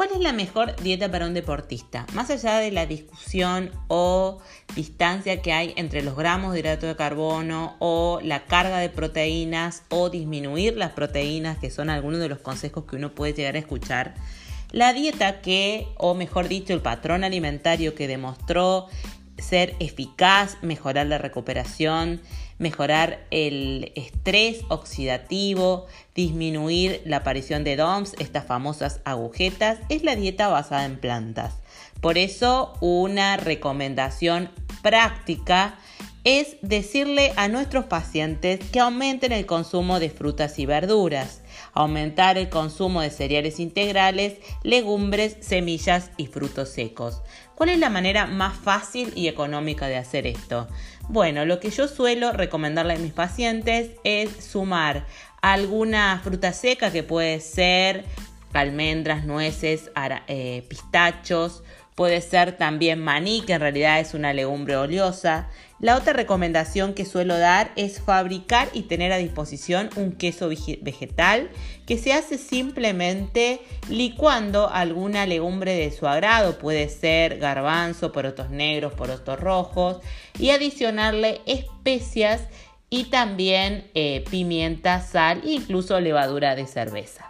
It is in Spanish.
¿Cuál es la mejor dieta para un deportista? Más allá de la discusión o distancia que hay entre los gramos de hidrato de carbono o la carga de proteínas o disminuir las proteínas, que son algunos de los consejos que uno puede llegar a escuchar, la dieta que, o mejor dicho, el patrón alimentario que demostró ser eficaz, mejorar la recuperación, mejorar el estrés oxidativo, disminuir la aparición de DOMS, estas famosas agujetas, es la dieta basada en plantas. Por eso una recomendación práctica es decirle a nuestros pacientes que aumenten el consumo de frutas y verduras, aumentar el consumo de cereales integrales, legumbres, semillas y frutos secos. ¿Cuál es la manera más fácil y económica de hacer esto? Bueno, lo que yo suelo recomendarle a mis pacientes es sumar alguna fruta seca que puede ser almendras, nueces, eh, pistachos, Puede ser también maní, que en realidad es una legumbre oleosa. La otra recomendación que suelo dar es fabricar y tener a disposición un queso vegetal que se hace simplemente licuando alguna legumbre de su agrado. Puede ser garbanzo, porotos negros, porotos rojos y adicionarle especias y también eh, pimienta, sal e incluso levadura de cerveza.